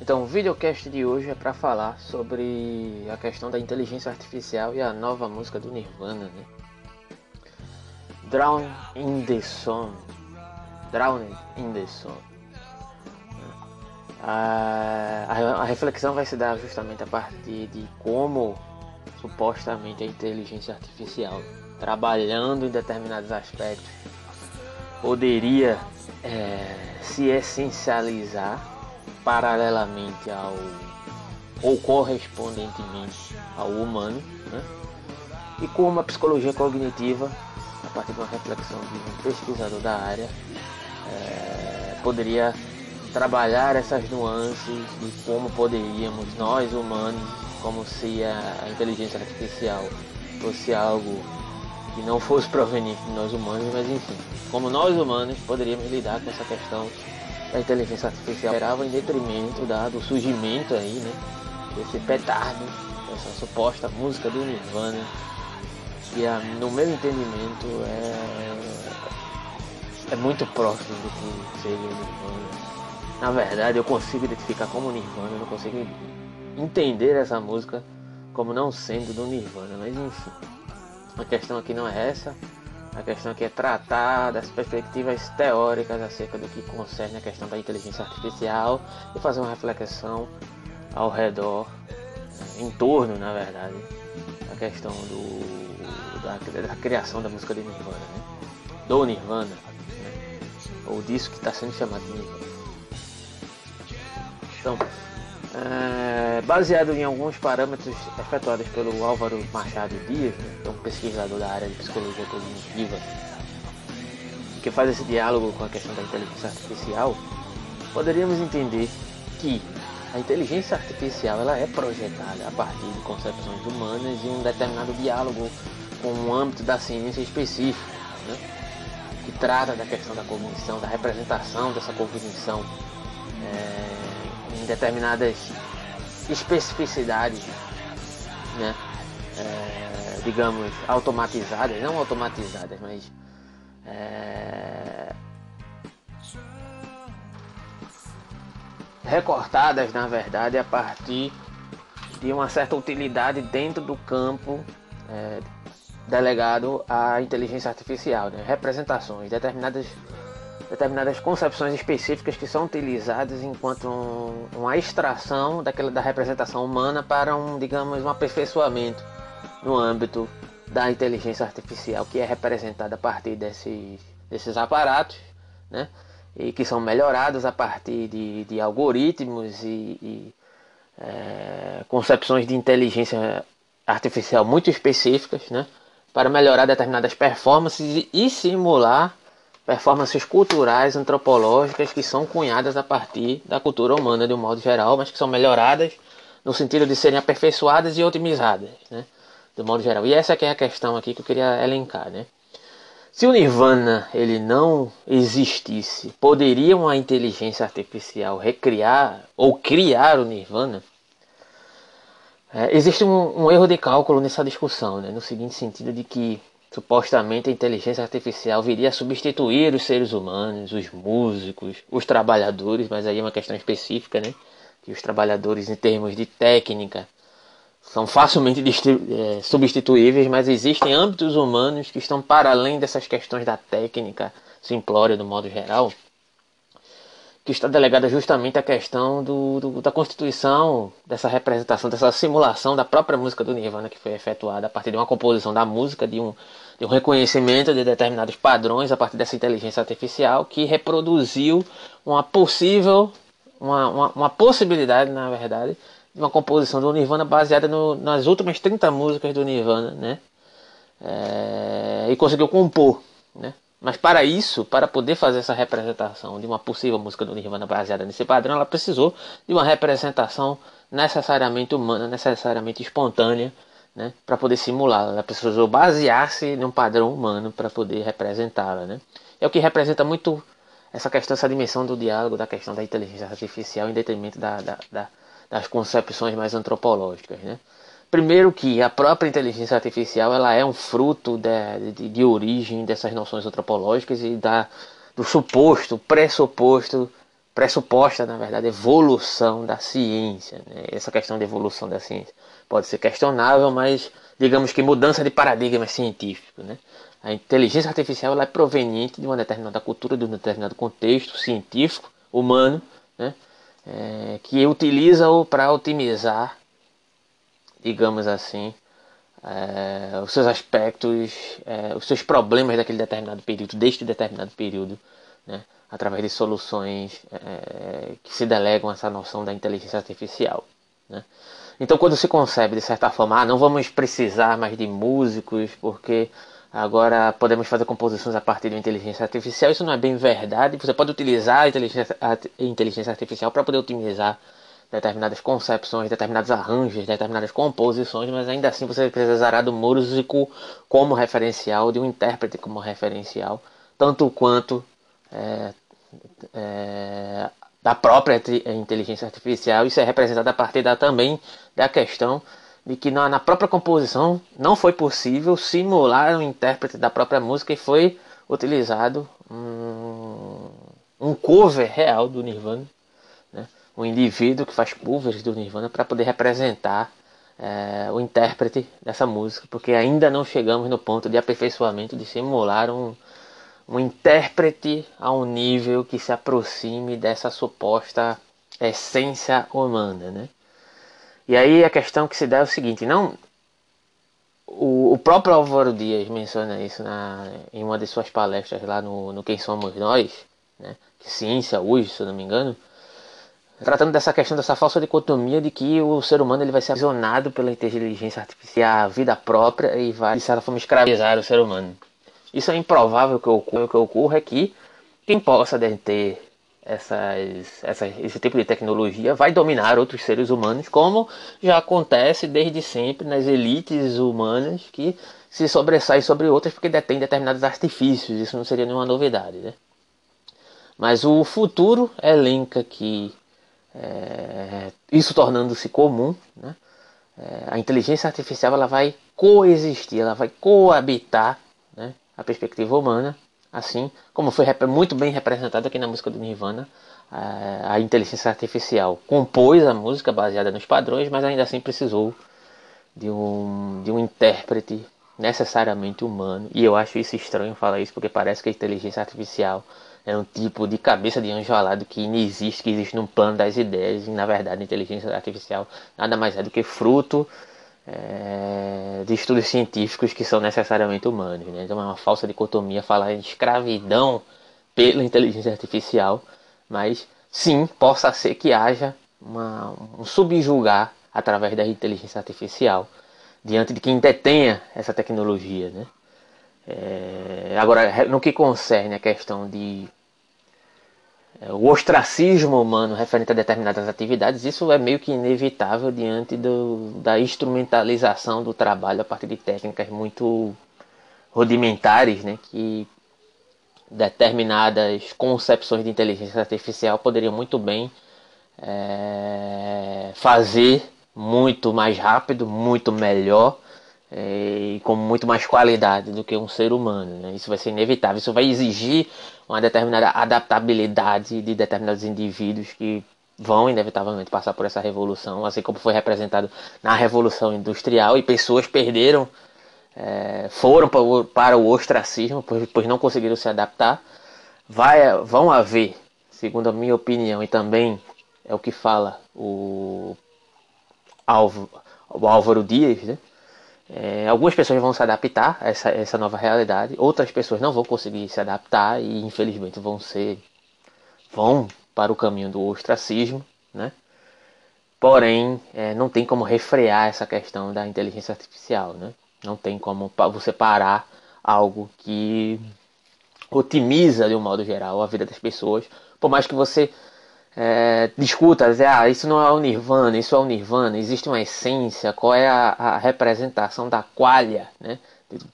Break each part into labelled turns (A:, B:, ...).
A: Então, o videocast de hoje é para falar sobre a questão da inteligência artificial e a nova música do Nirvana, né? Drown in the Sun. Drowned in the Sun. A, a, a reflexão vai se dar justamente a partir de como supostamente a inteligência artificial trabalhando em determinados aspectos poderia é, se essencializar paralelamente ao ou correspondentemente ao humano, né? e como a psicologia cognitiva, a partir de uma reflexão de um pesquisador da área, é, poderia trabalhar essas nuances de como poderíamos nós humanos, como se a inteligência artificial fosse algo que não fosse proveniente de nós humanos, mas enfim, como nós humanos poderíamos lidar com essa questão da inteligência artificial gerava em detrimento da, do surgimento aí, né, desse petardo, dessa suposta música do Nirvana, que a, no meu entendimento é, é muito próximo do que seria o Nirvana. Na verdade, eu consigo identificar como Nirvana, eu não consigo entender essa música como não sendo do Nirvana, mas enfim. A questão aqui não é essa. A questão aqui é tratar das perspectivas teóricas acerca do que concerne a questão da inteligência artificial e fazer uma reflexão ao redor, em torno, na verdade, da questão do, da, da criação da música de Nirvana, né? do Nirvana, né? ou disso que está sendo chamado de Nirvana. Então, é, baseado em alguns parâmetros efetuados pelo Álvaro Machado Dias, né, um pesquisador da área de psicologia cognitiva, que faz esse diálogo com a questão da inteligência artificial, poderíamos entender que a inteligência artificial ela é projetada a partir de concepções humanas e um determinado diálogo com um âmbito da ciência específico, né, que trata da questão da cognição, da representação dessa cognição. É, em determinadas especificidades, né? É, digamos, automatizadas, não automatizadas, mas é, recortadas, na verdade, a partir de uma certa utilidade dentro do campo é, delegado à inteligência artificial, né? representações, determinadas determinadas concepções específicas que são utilizadas enquanto um, uma extração daquela da representação humana para um, digamos, um aperfeiçoamento no âmbito da inteligência artificial que é representada a partir desses, desses aparatos, né? E que são melhorados a partir de, de algoritmos e, e é, concepções de inteligência artificial muito específicas, né? Para melhorar determinadas performances e simular performances culturais, antropológicas que são cunhadas a partir da cultura humana de um modo geral, mas que são melhoradas no sentido de serem aperfeiçoadas e otimizadas, né? De modo geral. E essa é a questão aqui que eu queria elencar, né? Se o Nirvana ele não existisse, poderia uma inteligência artificial recriar ou criar o Nirvana? É, existe um, um, erro de cálculo nessa discussão, né? no seguinte sentido de que supostamente a inteligência artificial viria a substituir os seres humanos, os músicos, os trabalhadores, mas aí é uma questão específica, né? Que os trabalhadores, em termos de técnica, são facilmente é, substituíveis, mas existem âmbitos humanos que estão para além dessas questões da técnica simplória, do modo geral, que está delegada justamente à questão do, do, da constituição dessa representação, dessa simulação da própria música do Nirvana que foi efetuada a partir de uma composição da música, de um, de um reconhecimento de determinados padrões a partir dessa inteligência artificial que reproduziu uma possível, uma, uma, uma possibilidade, na verdade, de uma composição do Nirvana baseada no, nas últimas 30 músicas do Nirvana, né? É, e conseguiu compor, né? Mas para isso, para poder fazer essa representação de uma possível música do Nirvana baseada nesse padrão, ela precisou de uma representação necessariamente humana, necessariamente espontânea, né, para poder simulá-la. Ela precisou basear-se num padrão humano para poder representá-la. Né? É o que representa muito essa questão, essa dimensão do diálogo, da questão da inteligência artificial em detrimento da, da, da, das concepções mais antropológicas. Né? Primeiro que a própria inteligência artificial ela é um fruto de, de, de origem dessas noções antropológicas e da, do suposto, pressuposto pressuposta, na verdade, evolução da ciência. Né? Essa questão de evolução da ciência pode ser questionável, mas digamos que mudança de paradigma científico. Né? A inteligência artificial ela é proveniente de uma determinada cultura, de um determinado contexto científico, humano, né? É, que utiliza-o para otimizar, digamos assim, é, os seus aspectos, é, os seus problemas daquele determinado período, deste determinado período, né? através de soluções é, que se delegam a essa noção da inteligência artificial. Né? Então, quando se concebe de certa forma, ah, não vamos precisar mais de músicos porque agora podemos fazer composições a partir de inteligência artificial, isso não é bem verdade. Você pode utilizar inteligência, a inteligência artificial para poder otimizar determinadas concepções, determinados arranjos, determinadas composições, mas ainda assim você precisará do músico como referencial, de um intérprete como referencial, tanto quanto é, é, da própria inteligência artificial. Isso é representado a partir da, também da questão de que na, na própria composição não foi possível simular um intérprete da própria música e foi utilizado um, um cover real do Nirvana? Um indivíduo que faz covers do Nirvana para poder representar é, o intérprete dessa música, porque ainda não chegamos no ponto de aperfeiçoamento de simular um, um intérprete a um nível que se aproxime dessa suposta essência humana, né? E aí a questão que se dá é o seguinte, não o, o próprio Álvaro Dias menciona isso na, em uma de suas palestras lá no, no Quem Somos Nós, né? Que ciência hoje, se eu não me engano, tratando dessa questão dessa falsa dicotomia de que o ser humano ele vai ser aprisionado pela inteligência artificial, a vida própria e vai de certa forma escravizar o ser humano. Isso é improvável que ocorra, o que ocorra é que quem possa ter essas, essas, esse tipo de tecnologia vai dominar outros seres humanos, como já acontece desde sempre nas elites humanas que se sobressaem sobre outras porque detêm determinados artifícios. Isso não seria nenhuma novidade. Né? Mas o futuro elenca que é, isso tornando-se comum, né? é, a inteligência artificial ela vai coexistir, ela vai coabitar né? a perspectiva humana, assim como foi muito bem representado aqui na música do Nirvana, a, a inteligência artificial compôs a música baseada nos padrões, mas ainda assim precisou de um, de um intérprete necessariamente humano. E eu acho isso estranho falar isso, porque parece que a inteligência artificial é um tipo de cabeça de anjo alado que não existe, que existe num plano das ideias, e na verdade a inteligência artificial nada mais é do que fruto é, de estudos científicos que são necessariamente humanos. Né? Então é uma falsa dicotomia falar em escravidão pela inteligência artificial, mas sim, possa ser que haja uma, um subjugar através da inteligência artificial diante de quem detenha essa tecnologia. Né? É, agora, no que concerne a questão de é, o ostracismo humano referente a determinadas atividades, isso é meio que inevitável diante do, da instrumentalização do trabalho a partir de técnicas muito rudimentares, né, que determinadas concepções de inteligência artificial poderiam muito bem é, fazer muito mais rápido, muito melhor e com muito mais qualidade do que um ser humano. Né? Isso vai ser inevitável, isso vai exigir uma determinada adaptabilidade de determinados indivíduos que vão inevitavelmente passar por essa revolução, assim como foi representado na Revolução Industrial e pessoas perderam, é, foram para o ostracismo, pois, pois não conseguiram se adaptar. Vai, vão haver, segundo a minha opinião, e também é o que fala o, Álvaro, o Álvaro Dias, né? É, algumas pessoas vão se adaptar a essa, essa nova realidade, outras pessoas não vão conseguir se adaptar e infelizmente vão ser vão para o caminho do ostracismo, né? Porém, é, não tem como refrear essa questão da inteligência artificial, né? Não tem como você parar algo que otimiza de um modo geral a vida das pessoas, por mais que você é, discuta, ah, isso não é o Nirvana, isso é o Nirvana, existe uma essência, qual é a, a representação da qualia, né?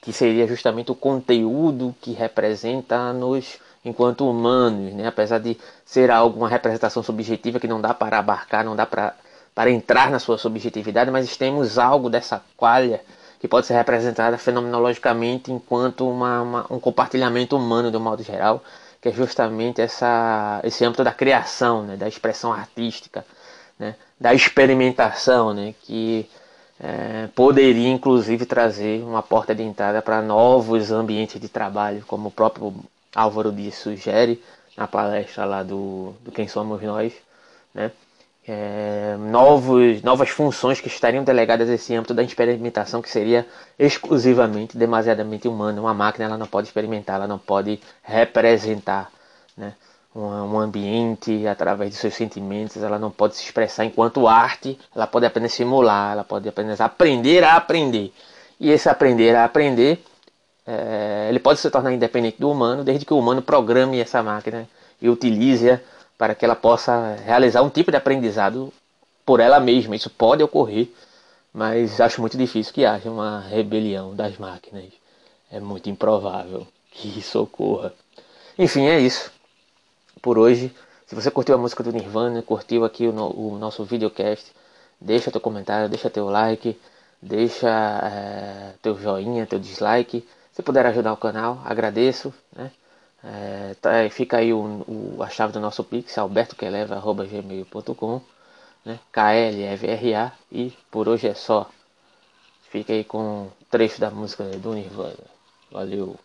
A: que seria justamente o conteúdo que representa-nos enquanto humanos, né? apesar de ser algo, uma representação subjetiva que não dá para abarcar, não dá para, para entrar na sua subjetividade, mas temos algo dessa qualia que pode ser representada fenomenologicamente enquanto uma, uma, um compartilhamento humano de um modo geral que é justamente essa, esse âmbito da criação, né, da expressão artística, né, da experimentação, né, que é, poderia inclusive trazer uma porta de entrada para novos ambientes de trabalho, como o próprio Álvaro Dias sugere na palestra lá do, do Quem Somos Nós, né? É, novos, novas funções que estariam delegadas a esse âmbito da experimentação que seria exclusivamente, demasiadamente humana. Uma máquina ela não pode experimentar, ela não pode representar né? um, um ambiente através de seus sentimentos, ela não pode se expressar enquanto arte, ela pode apenas simular, ela pode apenas aprender a aprender. E esse aprender a aprender é, ele pode se tornar independente do humano, desde que o humano programe essa máquina e utilize-a para que ela possa realizar um tipo de aprendizado por ela mesma. Isso pode ocorrer, mas acho muito difícil que haja uma rebelião das máquinas. É muito improvável que isso ocorra. Enfim, é isso por hoje. Se você curtiu a música do Nirvana, curtiu aqui o, no, o nosso videocast, deixa teu comentário, deixa teu like, deixa é, teu joinha, teu dislike. Se puder ajudar o canal, agradeço. Né? É, tá, fica aí o, o, a chave do nosso pix, albertoqueleva.gmail.com né? KLFRA e por hoje é só. Fica aí com um trecho da música do Nirvana. Valeu!